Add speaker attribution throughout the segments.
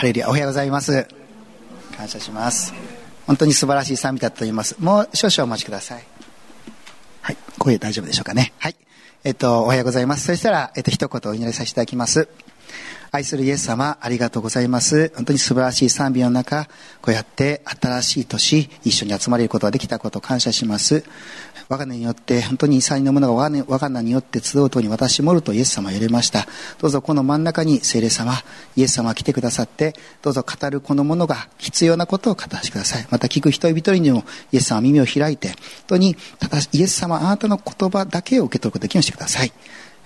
Speaker 1: ハレリアおはようございます。感謝します。本当に素晴らしい賛美だと思います。もう少々お待ちください。はい。声大丈夫でしょうかね。はい。えっとおはようございます。そしたらえっと一言お祈りさせていただきます。愛するイエス様、ありがとうございます。本当に素晴らしい賛美の中、こうやって新しい年、一緒に集まれることができたことを感謝します。我が名によって、本当に祭のものが我が名によって集うとに私もるとイエス様は言われました。どうぞこの真ん中に聖霊様、イエス様が来てくださって、どうぞ語るこのものが必要なことを語らせてください。また聞く人々にもイエス様は耳を開いて、本当にイエス様あなたの言葉だけを受け取ることができるようにしてください。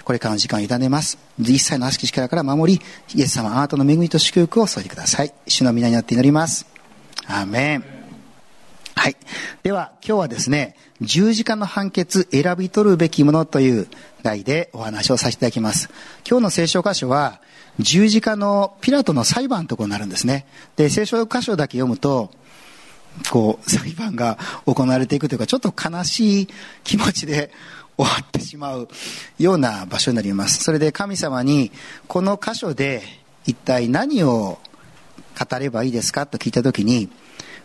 Speaker 1: これからの時間を委ねます。一切の悪しき力から守り、イエス様、あなたの恵みと祝福を添えてください。主の皆によって祈ります。アーメン。はい。では、今日はですね、十字架の判決、選び取るべきものという題でお話をさせていただきます。今日の聖書箇所は、十字架のピラトの裁判のところになるんですね。で、聖書箇所だけ読むと、こう、裁判が行われていくというか、ちょっと悲しい気持ちで終わってしまうような場所になります。それで神様にこの箇所で一体何を語ればいいですかと聞いた時に、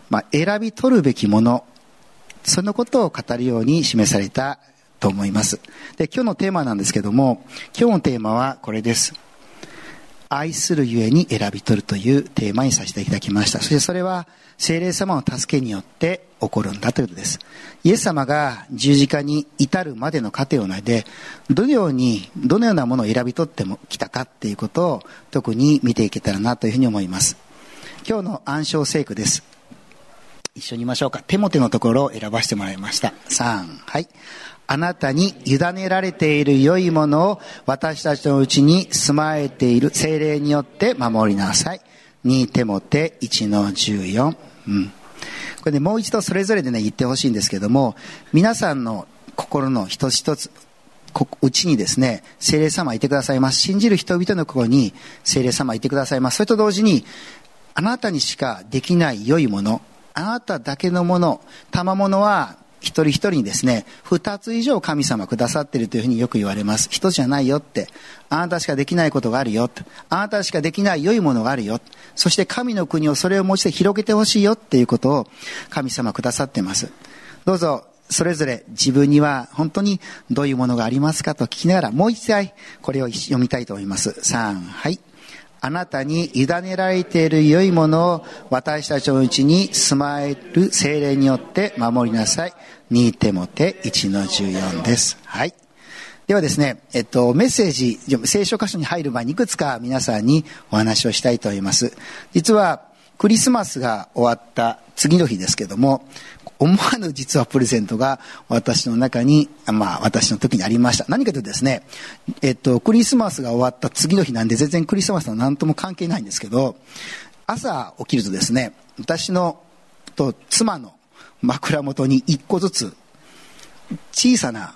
Speaker 1: まあ、選び取るべきものそのことを語るように示されたと思います。で今日のテーマなんですけども今日のテーマはこれです。愛するゆえに選び取るというテーマにさせていただきましたそしてそれは精霊様の助けによって起こるんだということです。イエス様が十字架に至るまでの過程をないで、どのように、どのようなものを選び取ってきたかっていうことを特に見ていけたらなというふうに思います。今日の暗唱聖句です。一緒に言いましょうか。手も手のところを選ばせてもらいました。3、はい。あなたに委ねられている良いものを私たちのうちに住まえている精霊によって守りなさい。2手も手1の14。うん。これね、もう一度それぞれでね、言ってほしいんですけども、皆さんの心の一つ一つ、うちにですね、精霊様いてくださいます。信じる人々の心に精霊様いてくださいます。それと同時に、あなたにしかできない良いもの、あなただけのもの、賜物は一人一人にですね、二つ以上神様くださっているというふうによく言われます。一つじゃないよって。あなたしかできないことがあるよ。あなたしかできない良いものがあるよ。そして神の国をそれを持ちて広げてほしいよっていうことを神様くださっています。どうぞ、それぞれ自分には本当にどういうものがありますかと聞きながらもう一回これを読みたいと思います。3、はい。あなたに委ねられている良いものを私たちのうちに住まえる精霊によって守りなさい。2手も手1の14です。はい。ではですね、えっと、メッセージ、聖書箇所に入る前にいくつか皆さんにお話をしたいと思います。実は、クリスマスが終わった次の日ですけども、思わぬ実はプレゼントが私の中に、まあ私の時にありました。何かというとですね、えっと、クリスマスが終わった次の日なんで全然クリスマスと何とも関係ないんですけど、朝起きるとですね、私のと妻の枕元に一個ずつ小さな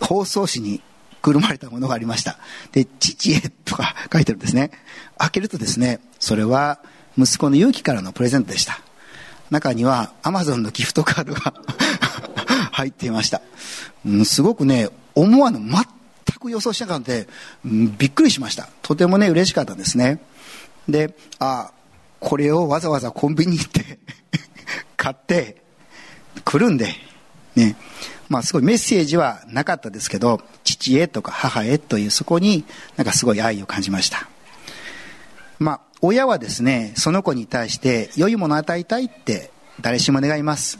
Speaker 1: 包装紙にくるまれたものがありました。で、父へとか書いてるんですね。開けるとですね、それは息子の勇気からのプレゼントでした。中にはアマゾンのギフトカードが 入っていました、うん、すごくね思わぬ全く予想しなかったので、うん、びっくりしました。とてもね嬉しかったですね。であこれをわざわざコンビニ行って 買ってくるんでね。まあすごいメッセージはなかったですけど父へとか母へというそこになんかすごい愛を感じました。まあ親はですね、その子に対して良いものを与えたいって誰しも願います。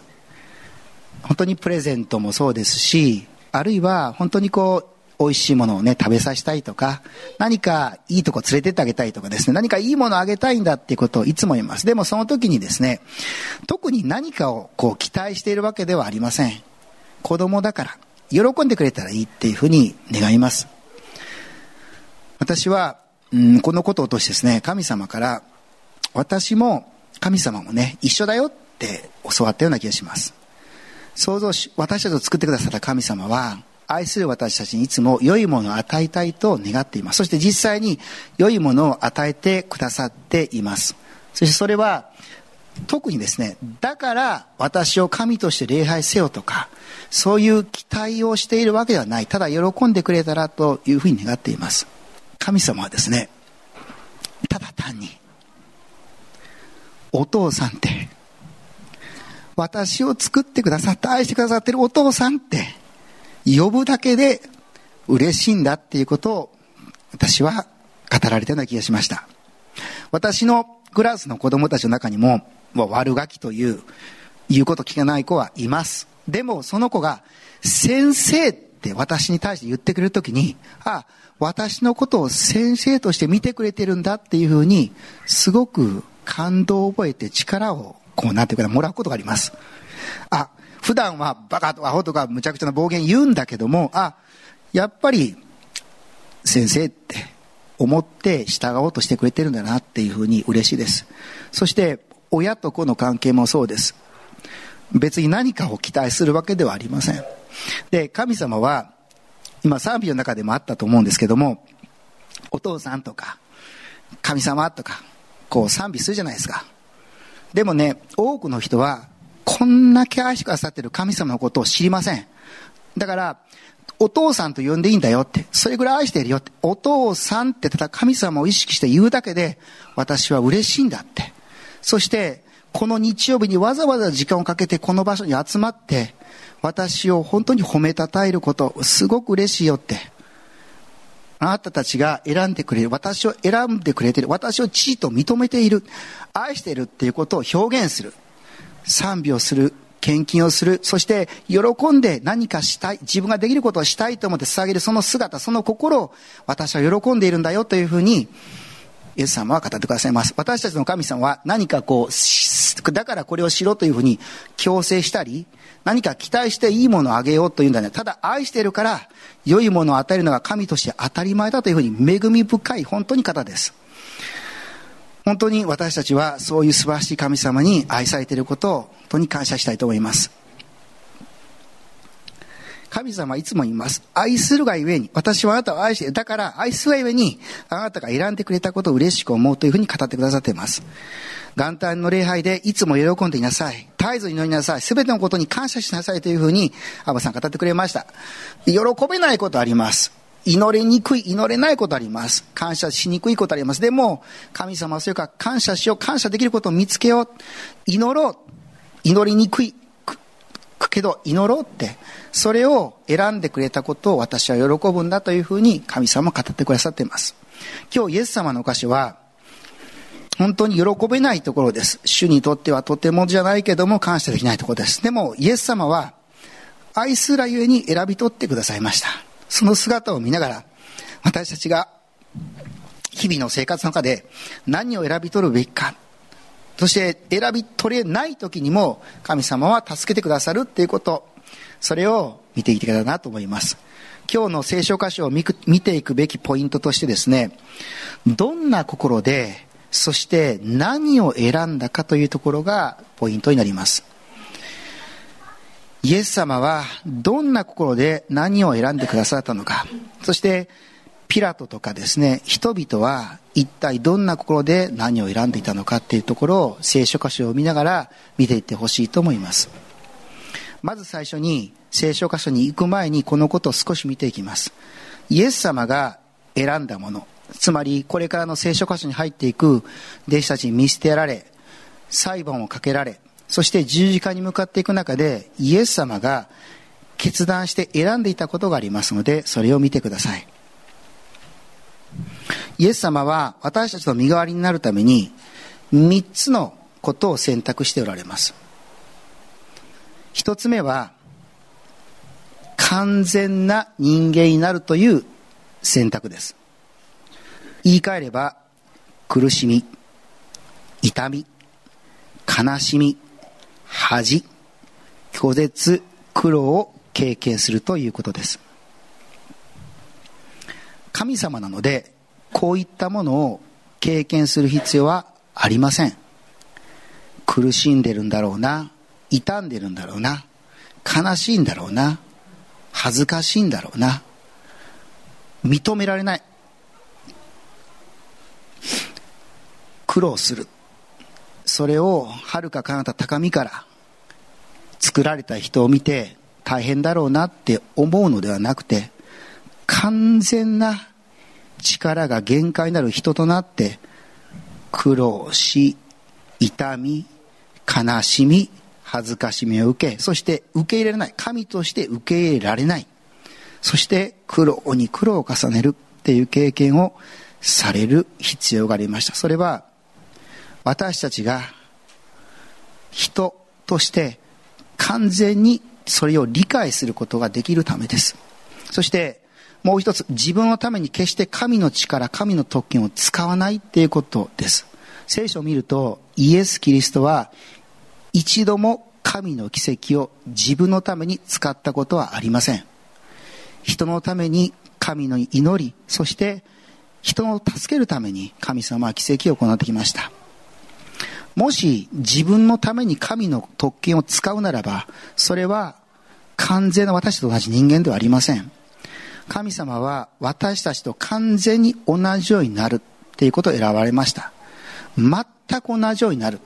Speaker 1: 本当にプレゼントもそうですし、あるいは本当にこう、美味しいものをね、食べさせたいとか、何かいいとこ連れてってあげたいとかですね、何かいいものをあげたいんだっていうことをいつも言います。でもその時にですね、特に何かをこう期待しているわけではありません。子供だから、喜んでくれたらいいっていうふうに願います。私はうん、このことを通してですね、神様から、私も神様もね、一緒だよって教わったような気がします。想像し、私たちを作ってくださった神様は、愛する私たちにいつも良いものを与えたいと願っています。そして実際に良いものを与えてくださっています。そしてそれは、特にですね、だから私を神として礼拝せよとか、そういう期待をしているわけではない。ただ喜んでくれたらというふうに願っています。神様はですね、ただ単にお父さんって私を作ってくださった愛してくださってるお父さんって呼ぶだけで嬉しいんだっていうことを私は語られたような気がしました。私のクラスの子供たちの中にも悪ガキという言うこと聞かない子はいます。でもその子が先生って私に対して言ってくれるときにあ私のことを先生として見てくれてるんだっていうふうにすごく感動を覚えて力をこうなんていうかもらうことがあります。あ普段はバカとアホとかむちゃくちゃな暴言言うんだけどもあやっぱり先生って思って従おうとしてくれてるんだなっていうふうに嬉しいです。そして親と子の関係もそうです。別に何かを期待するわけではありません。で神様は今賛美の中でもあったと思うんですけどもお父さんとか神様とかこう賛美するじゃないですかでもね多くの人はこんな気愛してくださってる神様のことを知りませんだからお父さんと呼んでいいんだよって、それぐらい愛してるよって、お父さんってただ神様を意識して言うだけで、私は嬉しいんだって。そして、この日曜日にわざわざ時間をかけてこの場所に集まって、私を本当に褒めたたえること、すごく嬉しいよって。あなたたちが選んでくれる。私を選んでくれている。私を地位と認めている。愛しているっていうことを表現する。賛美をする。献金をする。そして喜んで何かしたい。自分ができることをしたいと思って捧げるその姿、その心を私は喜んでいるんだよというふうに、イエス様は語ってくださいます。私たちの神様は何かこう、だからこれをしろというふうに強制したり、何か期待していいものをあげようというんだね。ただ愛してるから良いものを与えるのが神として当たり前だというふうに恵み深い本当に方です。本当に私たちはそういう素晴らしい神様に愛されていることを本当に感謝したいと思います。神様はいつも言います。愛するがゆえに、私はあなたを愛している。だから愛するがゆえに、あなたが選んでくれたことを嬉しく思うというふうに語ってくださっています。元旦の礼拝でいつも喜んでいなさい。絶えず祈りなさい。すべてのことに感謝しなさいというふうに、アバさん語ってくれました。喜べないことあります。祈りにくい、祈れないことあります。感謝しにくいことあります。でも、神様はそれか感謝しよう、感謝できることを見つけよう。祈ろう。祈りにくい。けど、祈ろうって。それを選んでくれたことを私は喜ぶんだというふうに神様は語ってくださっています。今日イエス様のお菓子は、本当に喜べないところです。主にとってはとてもじゃないけども感謝できないところです。でも、イエス様は、愛すらゆえに選び取ってくださいました。その姿を見ながら、私たちが日々の生活の中で何を選び取るべきか、そして選び取れない時にも神様は助けてくださるっていうこと、それを見ていけたらなと思います。今日の聖書箇所を見ていくべきポイントとしてですね、どんな心で、そして何を選んだかというところがポイントになります。イエス様はどんな心で何を選んでくださったのか。そして、ピラトとかですね、人々は一体どんな心で何を選んでいたのかっていうところを聖書箇所を見ながら見ていってほしいと思います。まず最初に聖書箇所に行く前にこのことを少し見ていきます。イエス様が選んだもの、つまりこれからの聖書箇所に入っていく弟子たちに見捨てられ、裁判をかけられ、そして十字架に向かっていく中でイエス様が決断して選んでいたことがありますのでそれを見てください。イエス様は私たちの身代わりになるために3つのことを選択しておられます。1つ目は完全な人間になるという選択です。言い換えれば苦しみ痛み悲しみ恥、拒絶、苦労を経験するということです。神様なので、こういったものを経験する必要はありません。苦しんでるんだろうな、傷んでるんだろうな、悲しいんだろうな、恥ずかしいんだろうな、認められない。苦労する。それをはるか彼方高みから作られた人を見て大変だろうなって思うのではなくて完全な力が限界になる人となって苦労し痛み悲しみ恥ずかしみを受けそして受け入れられない。神として受け入れられない。そして苦労に苦労を重ねるっていう経験をされる必要がありました。それは私たちが人として完全にそれを理解することができるためです。そしてもう一つ自分のために決して神の力神の特権を使わないっていうことです。聖書を見るとイエス・キリストは一度も神の奇跡を自分のために使ったことはありません。人のために神の祈りそして人を助けるために神様は奇跡を行ってきました。もし自分のために神の特権を使うならばそれは完全な私と同じ人間ではありません。神様は私たちと完全に同じようになるっていうことを選ばれました。全く同じようになる。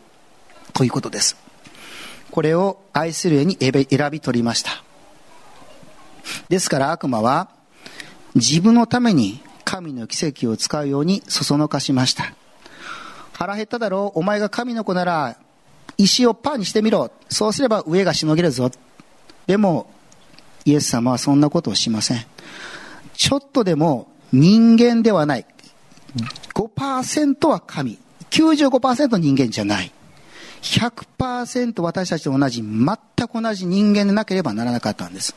Speaker 1: ということです。これを愛するように選び取りました。ですから悪魔は自分のために神の奇跡を使うようにそそのかしました。腹減っただろう。お前が神の子なら石をパーにしてみろ。そうすれば上がしのげるぞ。でもイエス様はそんなことをしません。ちょっとでも人間ではない。5%は神。95%人間じゃない。100%私たちと同じ全く同じ人間でなければならなかったんです。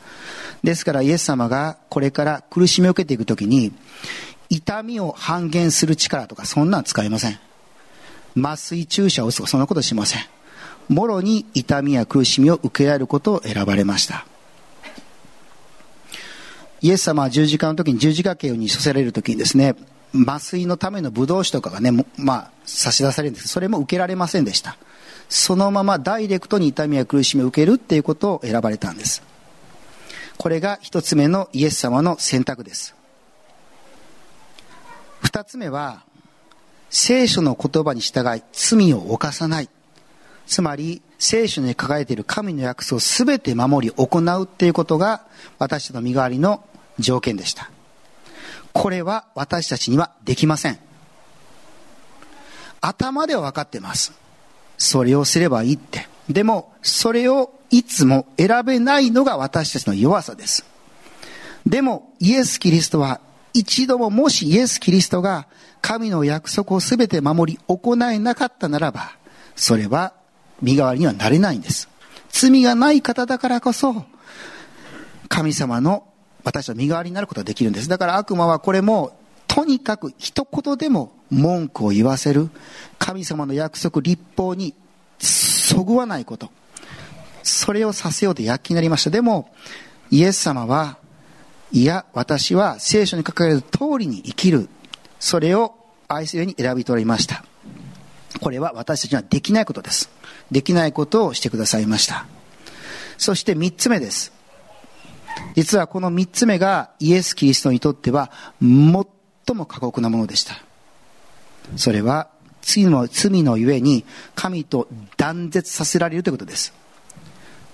Speaker 1: ですからイエス様がこれから苦しみを受けていくときに痛みを半減する力とかそんなん使いません。麻酔注射を打つとかそんなことしません。もろに痛みや苦しみを受けられることを選ばれました。イエス様は十字架の時に十字架刑に処せられる時にですね麻酔のためのブドウ酒とかがね、まあ、差し出されるんです。それも受けられませんでした。そのままダイレクトに痛みや苦しみを受けるっていうことを選ばれたんです。これが一つ目のイエス様の選択です。二つ目は聖書の言葉に従い罪を犯さない。つまり聖書に書かれている神の約束を全て守り行うっていうことが私たちの身代わりの条件でした。これは私たちにはできません。頭では分かってます。それをすればいいって。でもそれをいつも選べないのが私たちの弱さです。でもイエス・キリストは一度ももしイエス・キリストが神の約束を全て守り行えなかったならばそれは身代わりにはなれないんです。罪がない方だからこそ、神様の私は身代わりになることができるんです。だから悪魔はこれも、とにかく一言でも文句を言わせる、神様の約束、立法にそぐわないこと。それをさせようと躍起になりました。でも、イエス様は、いや、私は聖書に書かれる通りに生きる。それを愛するように選び取りました。これは私たちにはできないことです。できないことをしてくださいました。そして三つ目です。実はこの三つ目がイエス・キリストにとっては最も過酷なものでした。それは罪の罪のゆえに神と断絶させられるということです。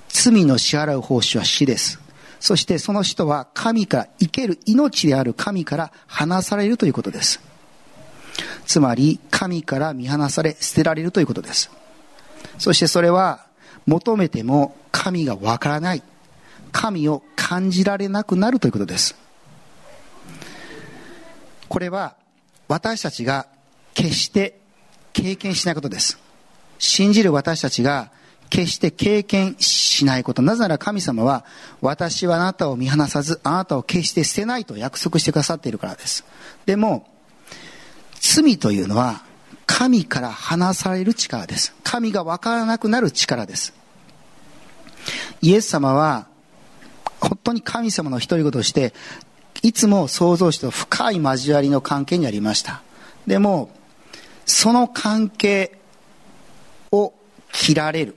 Speaker 1: 罪の支払う報酬は死です。そしてその人は神から生ける命である神から離されるということです。つまり神から見放され捨てられるということです。そしてそれは求めても神がわからない。神を感じられなくなるということです。これは私たちが決して経験しないことです。信じる私たちが決して経験しないこと。なぜなら神様は私はあなたを見放さず、あなたを決して捨てないと約束してくださっているからです。でも、罪というのは神から離される力です。神がわからなくなる力です。イエス様は、本当に神様の独り言として、いつも創造主と深い交わりの関係にありました。でも、その関係を切られる。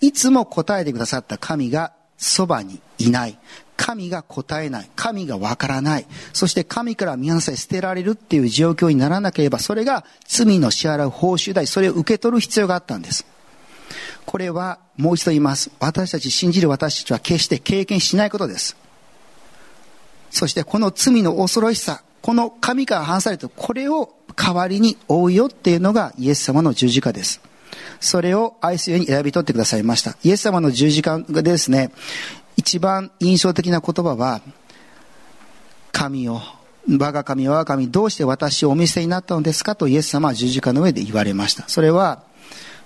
Speaker 1: いつも答えてくださった神がそばにいない。神が答えない。神がわからない。そして神から見放され捨てられるっていう状況にならなければ、それが罪の支払う報酬代、それを受け取る必要があったんです。これはもう一度言います。私たち信じる私たちは決して経験しないことです。そしてこの罪の恐ろしさ、この神から離されてこれを代わりに追うよっていうのがイエス様の十字架です。それを愛すように選び取ってくださいました。イエス様の十字架でですね、一番印象的な言葉は、神を、我が神、我が神、どうして私をお見せになったのですか？とイエス様は十字架の上で言われました。それは、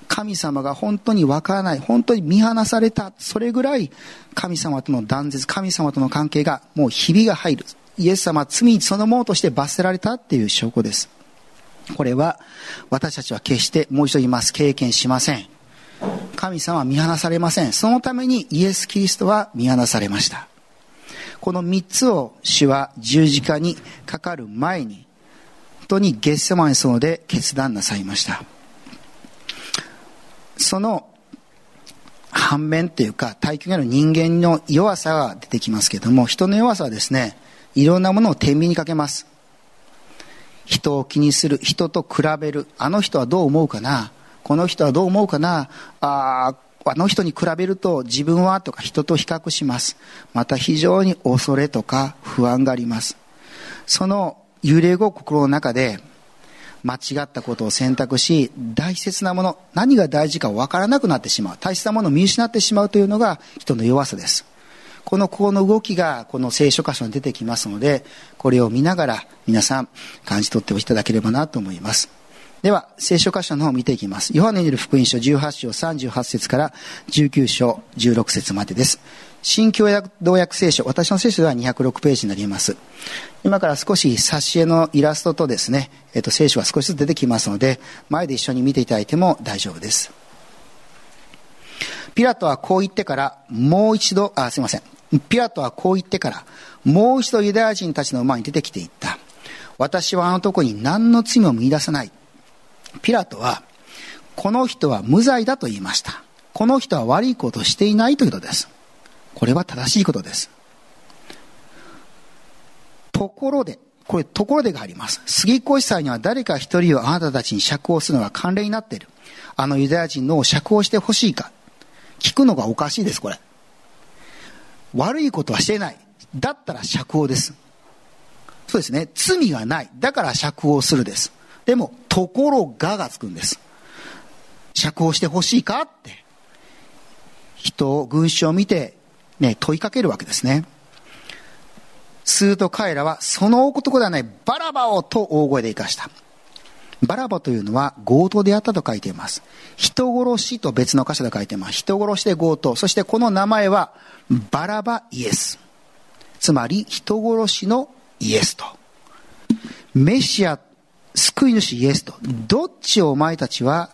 Speaker 1: 神様が本当にわからない、本当に見放された、それぐらい神様との断絶、神様との関係がもうひびが入る。イエス様は罪そのものとして罰せられたっていう証拠です。これは私たちは決してもう一度言います。経験しません。神様は見放されません。そのためにイエス・キリストは見放されました。この3つを主は十字架にかかる前に本当にゲッセマン層で決断なさいました。その反面というか対極の人間の弱さが出てきますけども人の弱さはですねいろんなものを天秤にかけます。人を気にする人と比べる。あの人はどう思うかな？この人はどう思うかな？ああの人に比べると自分はとか人と比較します。また非常に恐れとか不安があります。その揺れ動く心の中で間違ったことを選択し大切なもの何が大事か分からなくなってしまう。大切なものを見失ってしまうというのが人の弱さです。このこの動きがこの聖書箇所に出てきますので、これを見ながら皆さん感じ取っていただければなと思います。では、聖書箇所の方を見ていきます。ヨハネによる福音書18章38節から19章16節までです。新教約同訳聖書、私の聖書では206ページになります。今から少し挿絵のイラストとですね、えっと、聖書が少しずつ出てきますので、前で一緒に見ていただいても大丈夫です。ピラトはこう言ってから、もう一度、あ、すいません。ピラトはこう言ってから、もう一度ユダヤ人たちの前に出てきていった。私はあの男に何の罪も見出さない。ピラトは、この人は無罪だと言いました。この人は悪いことをしていないということです。これは正しいことです。ところで、これところでがあります。杉越祭には誰か一人をあなたたちに釈放するのが慣例になっている。あのユダヤ人の釈放してほしいか。聞くのがおかしいです、これ。悪いことはしてない。だったら釈放です。そうですね。罪がない。だから釈放するです。でも、ところががつくんです。釈放してほしいかって。人を、群衆を見て、ね、問いかけるわけですね。すると彼らは、その男ではないバラバをと大声で生かした。バラバというのは強盗であったと書いています。人殺しと別の箇所で書いています。人殺しで強盗。そしてこの名前はバラバイエス。つまり人殺しのイエスと。メシア、救い主イエスと。どっちをお前たちは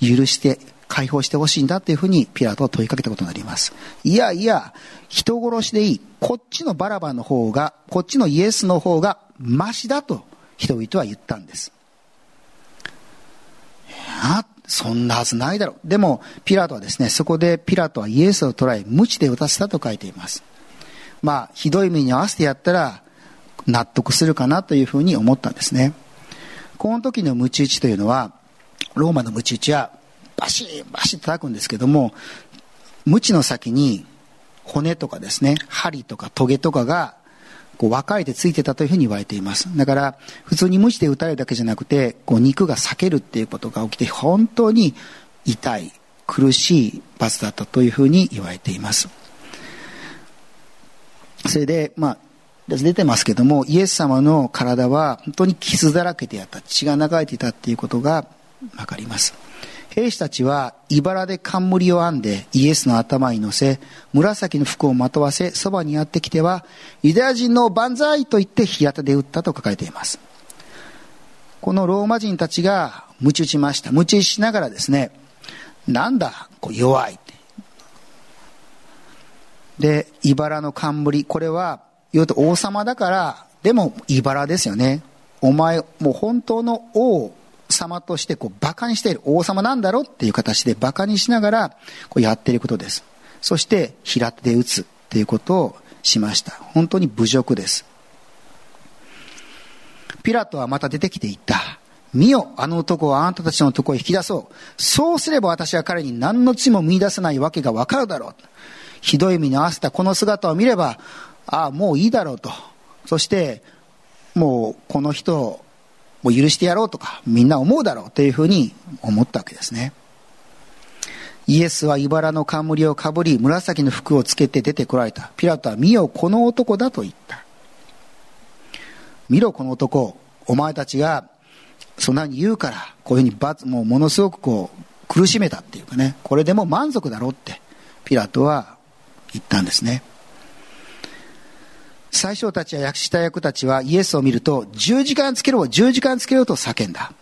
Speaker 1: 許して解放してほしいんだというふうにピラトは問いかけたことになります。いやいや、人殺しでいい。こっちのバラバの方が、こっちのイエスの方がマシだと人々は言ったんです。あ、そんなはずないだろう。でも、ピラトはですね、そこでピラトはイエスを捉え、無知で打たせたと書いています。まあ、ひどい目に合わせてやったら、納得するかなというふうに思ったんですね。この時のムチ打ちというのは、ローマのムチ打ちは、バシッバシッ叩くんですけども、ムチの先に骨とかですね、針とかトゲとかがこう分かれてついてたというふうに言われています。だから、普通に無知で打たれるだけじゃなくて、こう肉が裂けるっていうことが起きて、本当に痛い、苦しい罰だったというふうに言われています。それで、まあ、出てますけども、イエス様の体は本当に傷だらけであった、血が流れていたっていうことがわかります。兵士たちは茨で冠を編んでイエスの頭に乗せ、紫の服をまとわせ、そばにやってきては、ユダヤ人の万歳と言って日当で撃ったと書かれています。このローマ人たちが鞭打ちました。鞭打ちしながらですね、なんだ、こう弱いって。で、茨の冠、これは、言うと王様だから、でも茨ですよね。お前、もう本当の王様としてこう馬鹿にしている王様なんだろうっていう形で馬鹿にしながらこうやっていることです。そして平手で打つっていうことをしました。本当に侮辱です。ピラトはまた出てきていった。見よ、あの男をあなたたちのところへ引き出そう。そうすれば私は彼に何の罪も見出せないわけがわかるだろう。ひどい目に合わせたこの姿を見れば、ああ、もういいだろうと。そして、もうこの人をもう許してやろうとか、みんな思うだろうというふうに思ったわけですね。イエスは茨の冠をかぶり、紫の服をつけて出てこられた。ピラトは、見よ、この男だと言った。見ろ、この男。お前たちが、そんなに言うから、こういうふうに罰、もうものすごくこう、苦しめたっていうかね、これでも満足だろうって、ピラトは言ったんですね。最初たちや訳した役たちはイエスを見ると、十時間つけろ、十時間つけろと叫んだ。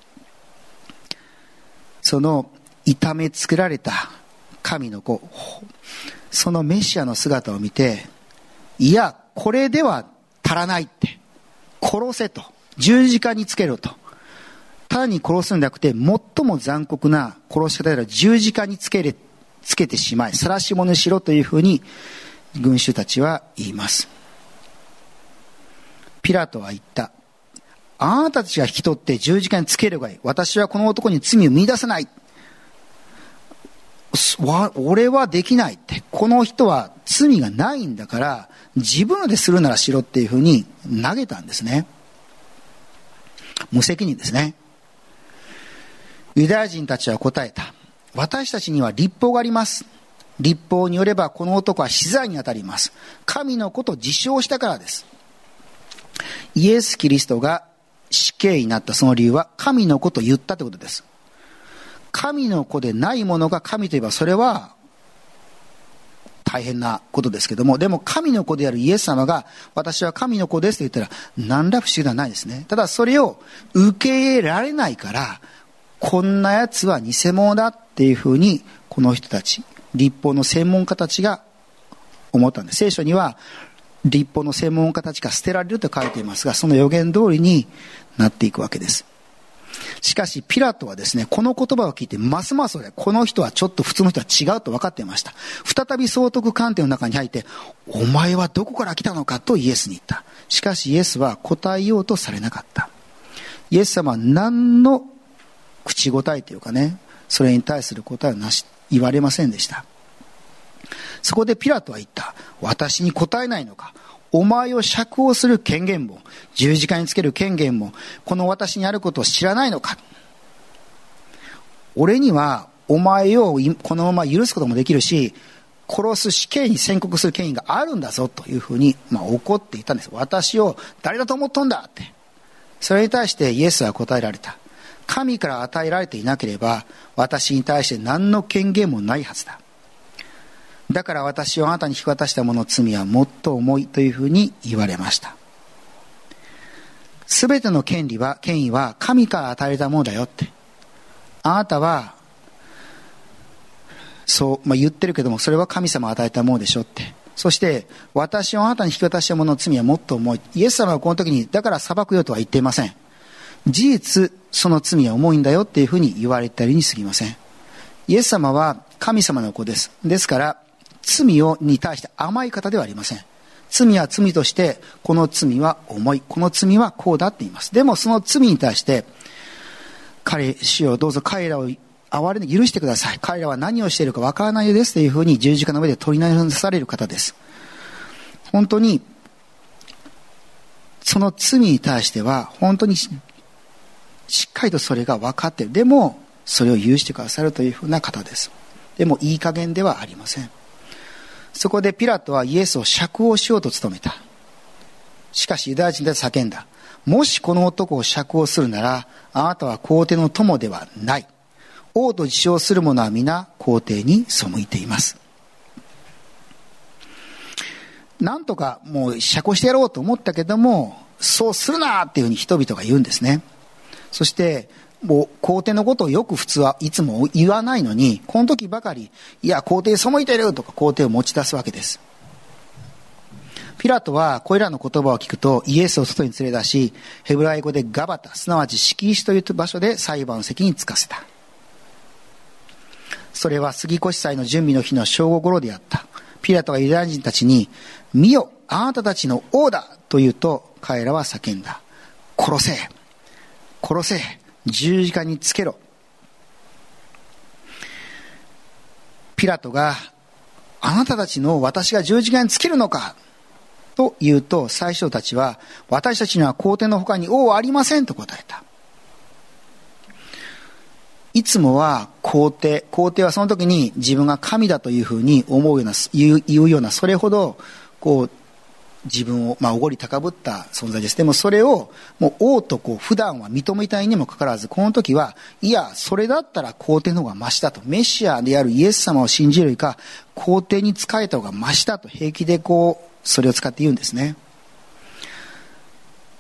Speaker 1: その痛めつけられた神の子、そのメシアの姿を見て、いや、これでは足らないって、殺せと、十字架につけろと。単に殺すんじゃなくて、最も残酷な殺し方である十字架につけれ、つけてしまい、晒し者にしろというふうに、群衆たちは言います。ピラトは言った。あなたたちが引き取って十字架につけるがいい。私はこの男に罪を見出せない。俺はできないって。この人は罪がないんだから、自分でするならしろっていうふうに投げたんですね。無責任ですね。ユダヤ人たちは答えた。私たちには立法があります。立法によればこの男は死罪に当たります。神の子と自称したからです。イエス・キリストが死刑になったその理由は神の子と言ったということです。神の子でないものが神といえばそれは大変なことですけども、でも神の子であるイエス様が私は神の子ですと言ったら何ら不思議ではないですね。ただそれを受け入れられないから、こんな奴は偽物だっていうふうにこの人たち、立法の専門家たちが思ったんです。聖書には立法の専門家たちが捨てられると書いていますが、その予言通りになっていくわけです。しかし、ピラトはですね、この言葉を聞いて、ますますこの人はちょっと普通の人は違うと分かっていました。再び総督官邸の中に入って、お前はどこから来たのかとイエスに言った。しかし、イエスは答えようとされなかった。イエス様は何の口答えというかね、それに対する答えはなし、言われませんでした。そこでピラトは言った。私に答えないのか。お前を釈放する権限も、十字架につける権限も、この私にあることを知らないのか。俺には、お前をこのまま許すこともできるし、殺す死刑に宣告する権威があるんだぞというふうに、まあ、怒っていたんです。私を誰だと思っとんだって。それに対してイエスは答えられた。神から与えられていなければ、私に対して何の権限もないはずだ。だから私をあなたに引き渡した者の罪はもっと重いというふうに言われました。すべての権利は、権威は神から与えられたものだよって。あなたは、そう、まあ、言ってるけども、それは神様が与えたものでしょって。そして、私をあなたに引き渡した者の罪はもっと重い。イエス様はこの時に、だから裁くよとは言っていません。事実、その罪は重いんだよっていうふうに言われたりに過ぎません。イエス様は神様の子です。ですから、罪をに対して甘い方ではありません。罪は罪として、この罪は重い。この罪はこうだって言います。でもその罪に対して、彼、主よどうぞ彼らを憐れで許してください。彼らは何をしているかわからないですというふうに十字架の上で取り直される方です。本当に、その罪に対しては、本当にしっかりとそれが分かっている。でも、それを許してくださるというふうな方です。でも、いい加減ではありません。そこでピラトはイエスを釈放しようと努めた。しかしユダヤ人で叫んだ。もしこの男を釈放するなら、あなたは皇帝の友ではない。王と自称する者は皆皇帝に背いています。なんとかもう釈放してやろうと思ったけども、そうするなっていうふうに人々が言うんですね。そして、もう皇帝のことをよく普通はいつも言わないのに、この時ばかり、いや、皇帝背いてるとか皇帝を持ち出すわけです。ピラトはこれらの言葉を聞くとイエスを外に連れ出し、ヘブライ語でガバタ、すなわち敷石という場所で裁判席に着かせた。それは杉越祭の準備の日の正午頃であった。ピラトはユダヤ人たちに、見よ、あなたたちの王だと言うと彼らは叫んだ。殺せ殺せ十字架につけろ。ピラトが、あなたたちの私が十字架につけるのかと言うと、最初たちは、私たちには皇帝の他に王はありませんと答えた。いつもは皇帝皇帝はその時に自分が神だというふうに思うような言う言うようなそれほどこう自分を、まあ、おごり高ぶった存在です。でもそれを、もう王とこう、普段は認めたいにもかかわらず、この時は、いや、それだったら皇帝の方がマシだと。メシアであるイエス様を信じるか、皇帝に仕えた方がマシだと平気でこう、それを使って言うんですね。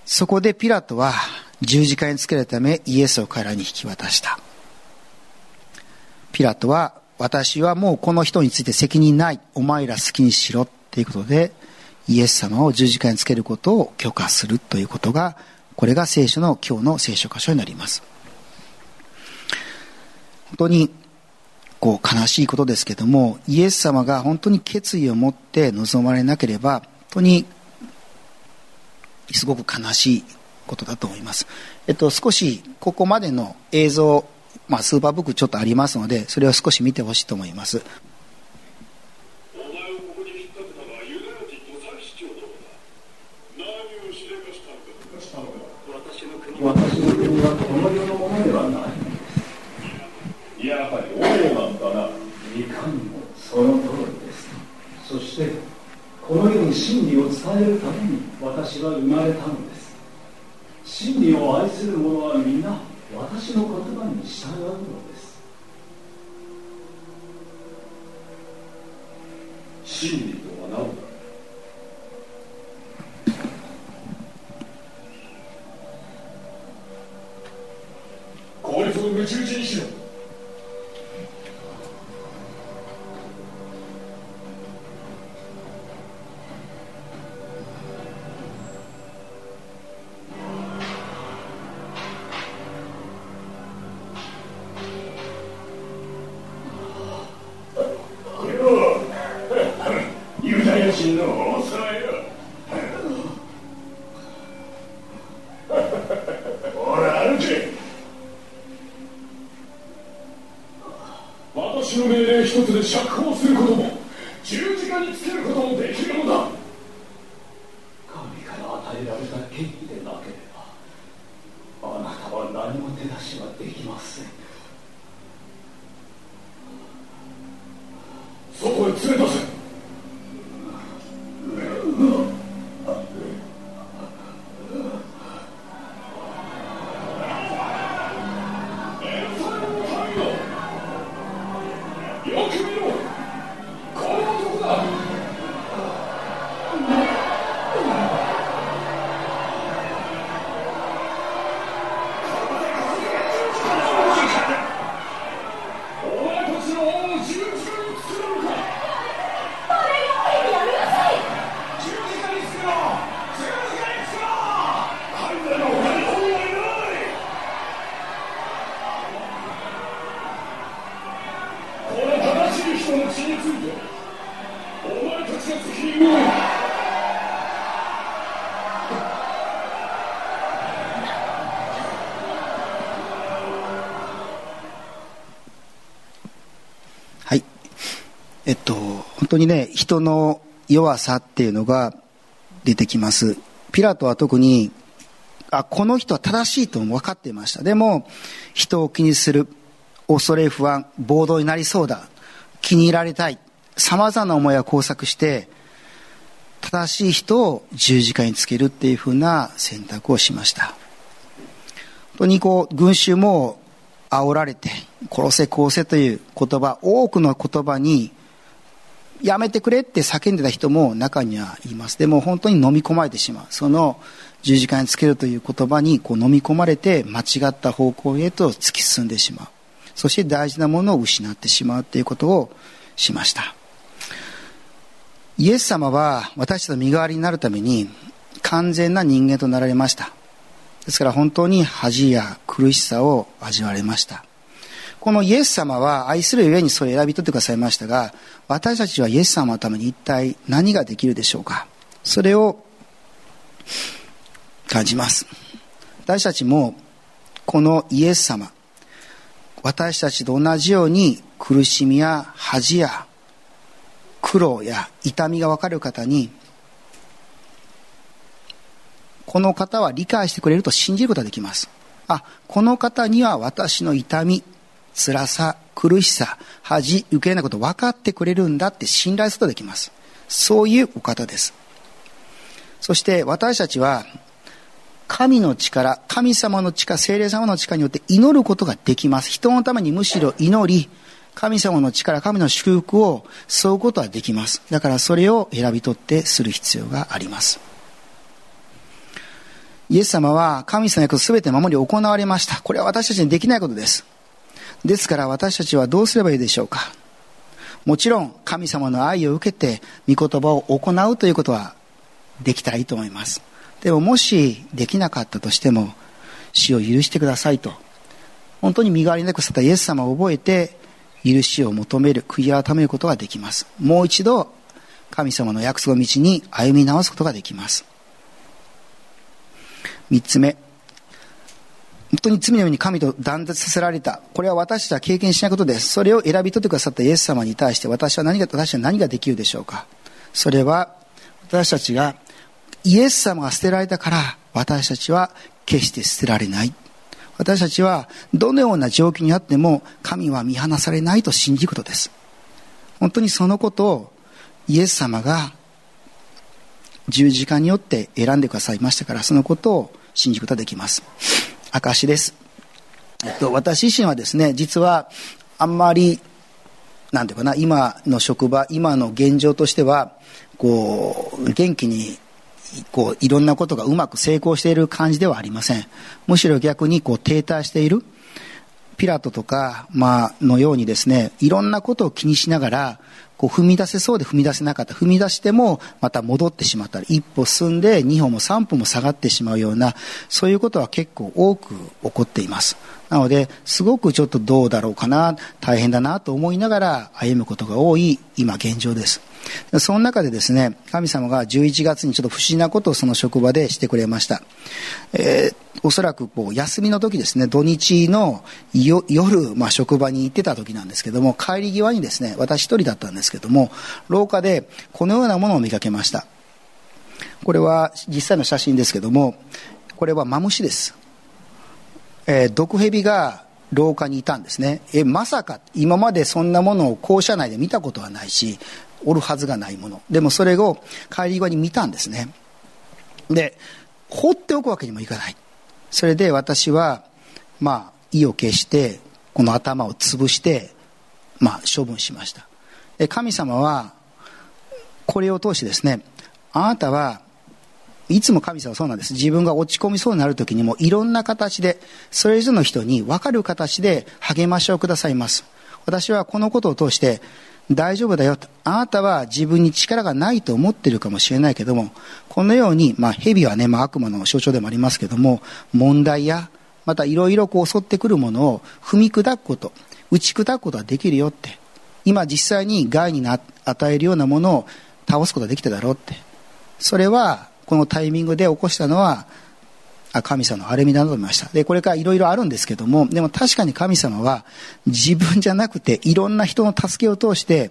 Speaker 1: そこでピラトは十字架につけるためイエスを彼らに引き渡した。ピラトは、私はもうこの人について責任ない。お前ら好きにしろ。っていうことで、イエス様を十字架につけることを許可するということが、これが聖書の今日の聖書箇所になります。本当にこう悲しいことですけども、イエス様が本当に決意を持って望まれなければ、本当にすごく悲しいことだと思います。えっと、少しここまでの映像まあ、スーパーブックちょっとありますのでそれを少し見てほしいと思います
Speaker 2: 私の国はこの世のものではないやはり王なんだな。いかにもその通りです。そしてこの世に真理を伝えるために私は生まれたのです。真理を愛する者は皆私の言葉に従うのです。真理とは何だ？今天是
Speaker 1: 当にね、人の弱さっていうのが出てきます。ピラトは特に、あ、この人は正しいと分かっていました。でも、人を気にする、恐れ不安、暴動になりそうだ、気に入られたい、様々な思いが交錯して、正しい人を十字架につけるっていうふうな選択をしました。本当にこう、群衆も煽られて、殺せ殺せという言葉、多くの言葉にやめてくれって叫んでた人も中にはいます。でも本当に飲み込まれてしまう。その十字架につけるという言葉にこう飲み込まれて間違った方向へと突き進んでしまう。そして大事なものを失ってしまうということをしました。イエス様は私たちの身代わりになるために完全な人間となられました。ですから本当に恥や苦しさを味わわれました。このイエス様は愛するゆえにそれを選び取ってくださいましたが、私たちはイエス様のために一体何ができるでしょうか？それを感じます。私たちもこのイエス様、私たちと同じように苦しみや恥や苦労や痛みが分かる方にこの方は理解してくれると信じることができます。あ、この方には私の痛み、辛さ、苦しさ、恥、受け入れないこと分かってくれるんだって信頼することができます。そういうお方です。そして私たちは、神の力、神様の力、精霊様の力によって祈ることができます。人のためにむしろ祈り、神様の力、神の祝福を沿うことはできます。だからそれを選び取ってする必要があります。イエス様は神様の役を全て守り行われました。これは私たちにできないことです。ですから私たちはどうすればいいでしょうか？もちろん神様の愛を受けて御言葉を行うということはできたらいいと思います。でももしできなかったとしても死を許してくださいと本当に身代わりなくさったイエス様を覚えて許しを求める悔い改めることができますもう一度神様の約束の道に歩み直すことができます3つ目本当に罪のように神と断絶させられた。これは私たちは経験しないことです。それを選び取ってくださったイエス様に対して私は何が、私は何ができるでしょうかそれは私たちがイエス様が捨てられたから私たちは決して捨てられない。私たちはどのような状況にあっても神は見放されないと信じることです。本当にそのことをイエス様が十字架によって選んでくださいましたからそのことを信じることができます。証です。えっと、私自身はですね、実はあんまりなんていうかな、今の職場、今の現状としては、こう、元気に、こう、いろんなことがうまく成功している感じではありません。むしろ逆に、こう、停滞している。ピラトとか、まあ、のようにですね、いろんなことを気にしながら、こう踏み出せそうで踏み出せなかった。踏み出してもまた戻ってしまったり、一歩進んで二歩も三歩も下がってしまうような、そういうことは結構多く起こっています。なので、すごくちょっとどうだろうかな、大変だなと思いながら歩むことが多い今現状です。その中でですね、神様が11月にちょっと不思議なことをその職場でしてくれました。えー、おそらくこう休みの時ですね、土日の夜、まあ、職場に行ってた時なんですけども、帰り際にですね、私一人だったんですけども、廊下でこのようなものを見かけました。これは実際の写真ですけども、これはマムシです。えー、毒蛇が廊下にいたんですね。え、まさか今までそんなものを校舎内で見たことはないし、おるはずがないもの。でもそれを帰り際に見たんですね。で、放っておくわけにもいかない。それで私は、まあ、意を決して、この頭を潰して、まあ、処分しました。で、神様は、これを通してですね、あなたはいつも神様はそうなんです。自分が落ち込みそうになる時にもいろんな形で、それぞれの人に分かる形で励ましをくださいます。私はこのことを通して、大丈夫だよと。あなたは自分に力がないと思ってるかもしれないけども、このように、まあ蛇はね、まあ悪魔の象徴でもありますけども、問題や、またいろいろこう襲ってくるものを踏み砕くこと、打ち砕くことができるよって。今実際に害にな与えるようなものを倒すことができただろうって。それはこのタイミングで起こしたのは神様のあれみだと思いました。で、これからいろいろあるんですけども、でも確かに神様は自分じゃなくていろんな人の助けを通して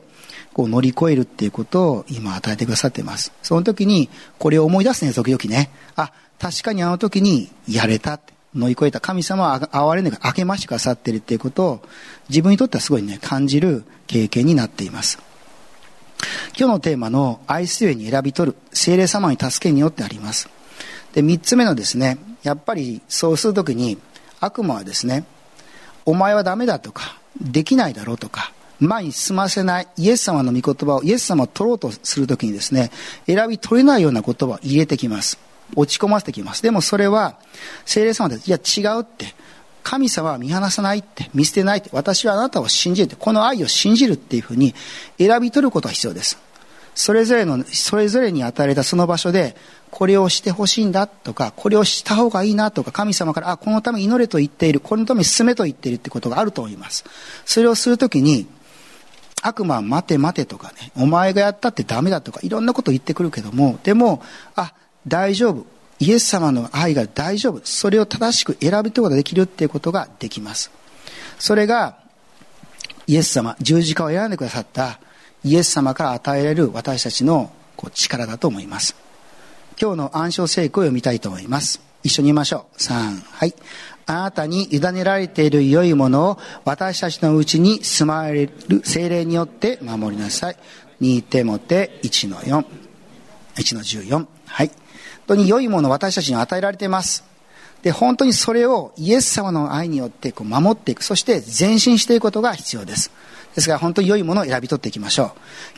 Speaker 1: こう乗り越えるっていうことを今与えてくださっています。その時にこれを思い出すね、時々ね。あ、確かにあの時にやれたって。乗り越えた神様は憐れんで明けましてくださってるっていうことを自分にとってはすごいね、感じる経験になっています。今日のテーマの愛すゆえに選び取る精霊様に助けによってあります。で、三つ目のですね、やっぱりそうするときに悪魔はですね、お前はダメだとか、できないだろうとか、前に進ませないイエス様の御言葉をイエス様を取ろうとするときにですね、選び取れないような言葉を入れてきます。落ち込ませてきます。でもそれは、精霊様で、いや違うって、神様は見放さないって、見捨てないって、私はあなたを信じるって、この愛を信じるっていうふうに選び取ることが必要です。それぞれの、それぞれに与えられたその場所で、これをしてほしいんだとか、これをした方がいいなとか、神様から、あ、このため祈れと言っている、このために進めと言っているってことがあると思います。それをするときに、悪魔は待て待てとかね、お前がやったってダメだとか、いろんなこと言ってくるけども、でも、あ、大丈夫。イエス様の愛が大丈夫。それを正しく選ぶことができるっていうことができます。それが、イエス様、十字架を選んでくださったイエス様から与えられる私たちの力だと思います。今日の暗唱聖句を読みたいと思います。一緒に言いましょう。3、はい。あなたに委ねられている良いものを私たちのうちに住まわれる精霊によって守りなさい。2手もて1の4。1の14。はい。本当に良いものを私たちに与えられています。で、本当にそれをイエス様の愛によってこう守っていく。そして前進していくことが必要です。ですから本当に良いものを選び取っていきましょう。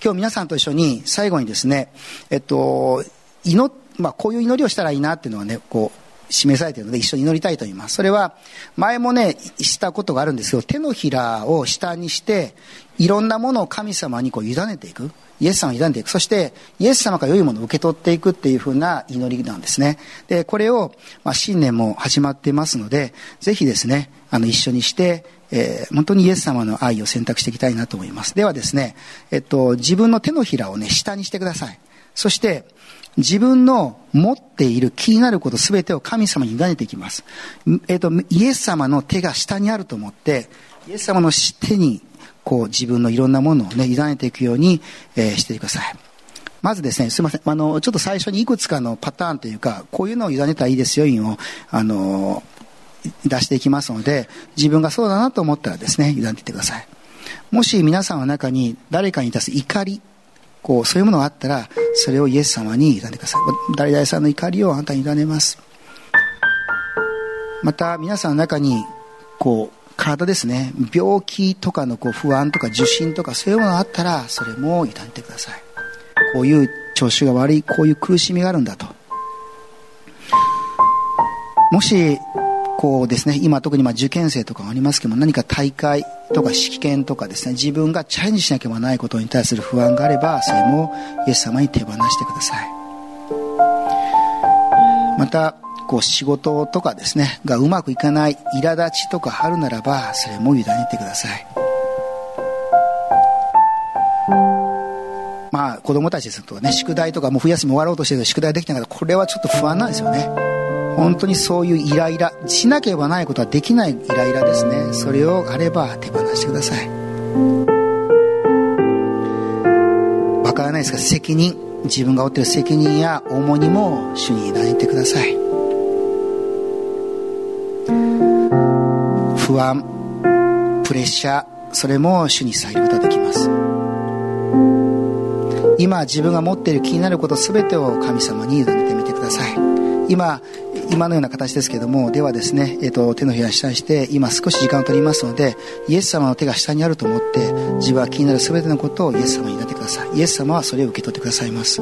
Speaker 1: 今日皆さんと一緒に最後にですね、えっと、祈まあ、こういう祈りをしたらいいなっていうのはね、こう、示されているので一緒に祈りたいと思います。それは、前もね、したことがあるんですけど、手のひらを下にして、いろんなものを神様にこう委ねていく。イエス様に委ねていく。そして、イエス様から良いものを受け取っていくっていうふうな祈りなんですね。で、これを、まあ、新年も始まっていますので、ぜひですね、あの、一緒にして、えー、本当にイエス様の愛を選択していきたいなと思います。ではですね、えっと、自分の手のひらをね、下にしてください。そして、自分の持っている気になることすべてを神様に委ねていきます。えっ、と、イエス様の手が下にあると思って、イエス様の手に、こう自分のいろんなものをね、委ねていくように、えー、してください。まずですね、すみません。あの、ちょっと最初にいくつかのパターンというか、こういうのを委ねたらいいですよ、を、あの、出していきますので、自分がそうだなと思ったらですね、委ねていってください。もし皆さんの中に誰かに対する怒りこう、そういうものがあったら、それをイエス様に委ねてください。誰々さんの怒りをあなたに委ねます。また、皆さんの中に、こう、体ですね、病気とかのこう不安とか受診とかそういうものがあったら、それも委ねてください。こういう調子が悪い、こういう苦しみがあるんだと。もし、こうですね、今特にま受験生とかありますけども、何か大会とか試験とかですね、自分がチャレンジしなければないことに対する不安があれば、それもイエス様に手放してください。また、こう仕事とかですね、がうまくいかない苛立ちとかあるならば、それも委ねてください。まあ、子供たちですとね、宿題とかもう冬休み終わろうとしてる宿題できなから、これはちょっと不安なんですよね。本当にそういうイライラしなければないことはできないイライラですね。それをあれば手放してください。わからないですが責任自分が負っている責任や重荷も主に委ねてください。不安プレッシャーそれも主にさえることができます。今自分が持っている気になること全てを神様に委ねてみてください。今今のような形ですけどもではですね、えーと、手のひら下にして今少し時間を取りますのでイエス様の手が下にあると思って自分は気になる全てのことをイエス様になってください。イエス様はそれを受け取ってくださいます。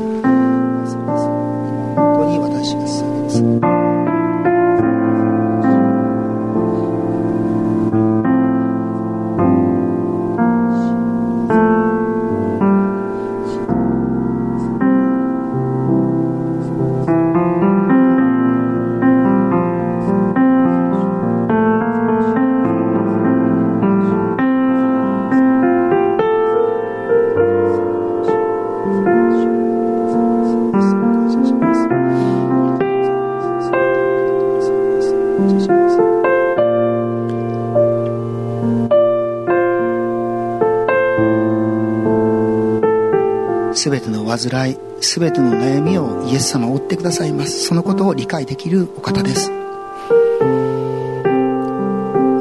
Speaker 1: 患い全ての悩みをイエス様を追ってくださいます。そのことを理解できるお方です。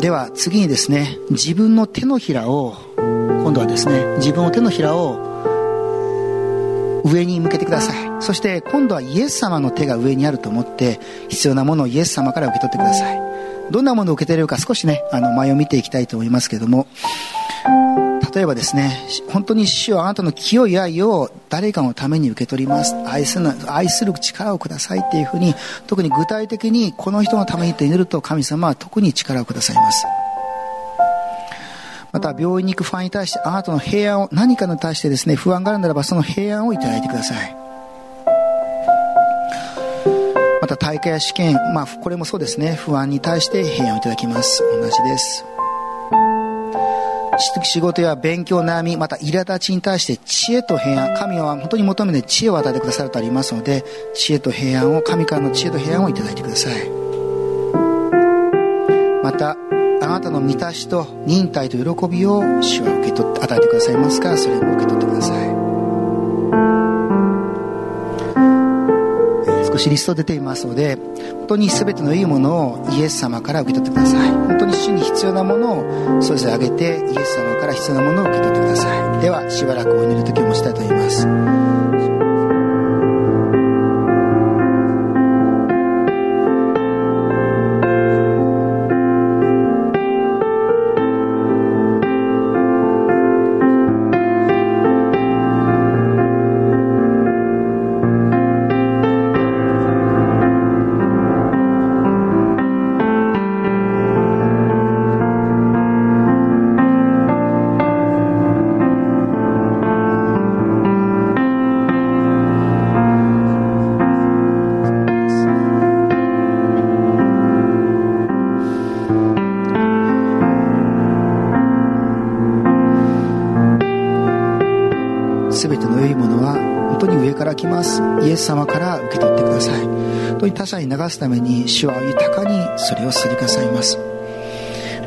Speaker 1: では次にですね自分の手のひらを今度はですね自分の手のひらを上に向けてください。そして今度はイエス様の手が上にあると思って必要なものをイエス様から受け取ってください。どんなものを受け取れるか少しねあの前を見ていきたいと思いますけども例えばですね、本当に主はあなたの清い愛を誰かのために受け取ります。愛する、愛する力をくださいっていうふうに、特に具体的にこの人のためにと祈ると神様は特に力をくださいます。また、病院に行くファンに対して、あなたの平安を、何かに対してですね、不安があるならば、その平安をいただいてください。また、大会や試験、まあ、これもそうですね、不安に対して平安をいただきます。同じです。仕事や勉強、悩み、また苛立ちに対して知恵と平安、神は本当に求めて知恵を与えてくださるとありますので、知恵と平安を、神からの知恵と平安をいただいてください。また、あなたの満たしと忍耐と喜びを主は受け取って、与えてくださいますから、それも受け取ってください。少しリスト出ていますので本当に全てのいいものをイエス様から受け取ってください。本当に主に必要なものをそれぞれあげてイエス様から必要なものを受け取ってください。ではしばらくお祈りの時を持ちたいと思います。当に上から来ます。イエス様から受け取ってください。本当に他者に流すために主は豊かにそれをすりかさいます。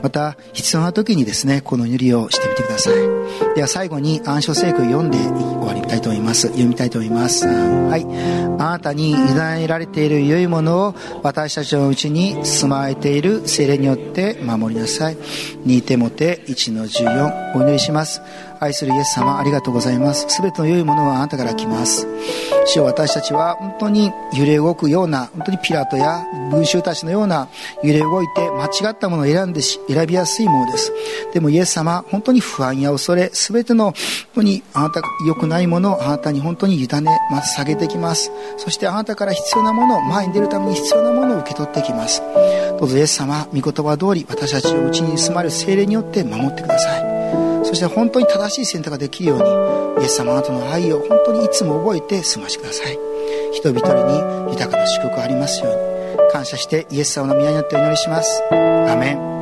Speaker 1: また必要な時にですねこの祈りをしてみてください。では最後に暗唱聖句を読んで終わりたいと思います。読みたいと思います。はい。あなたに委ねられている良いものを私たちのうちに住まえている精霊によって守りなさい。2手もて1の14お祈りします。愛するイエス様ありがとうございます。全ての良いものはあなたから来ます。主よ私たちは本当に揺れ動くような本当にピラトや群衆たちのような揺れ動いて間違ったものを選んでし選びやすいものです。でもイエス様本当に不安や恐れ全ての本当にあなた良くないものをあなたに本当に委ねます下げてきます。そしてあなたから必要なものを前に出るために必要なものを受け取ってきます。どうぞイエス様御言葉通り私たちをうちに住まれる精霊によって守ってください。そして本当に正しい選択ができるようにイエス様あなたの愛を本当にいつも覚えて過ごしてください。人々に豊かな祝福がありますように。感謝してイエス様の宮によってお祈りします。アメン。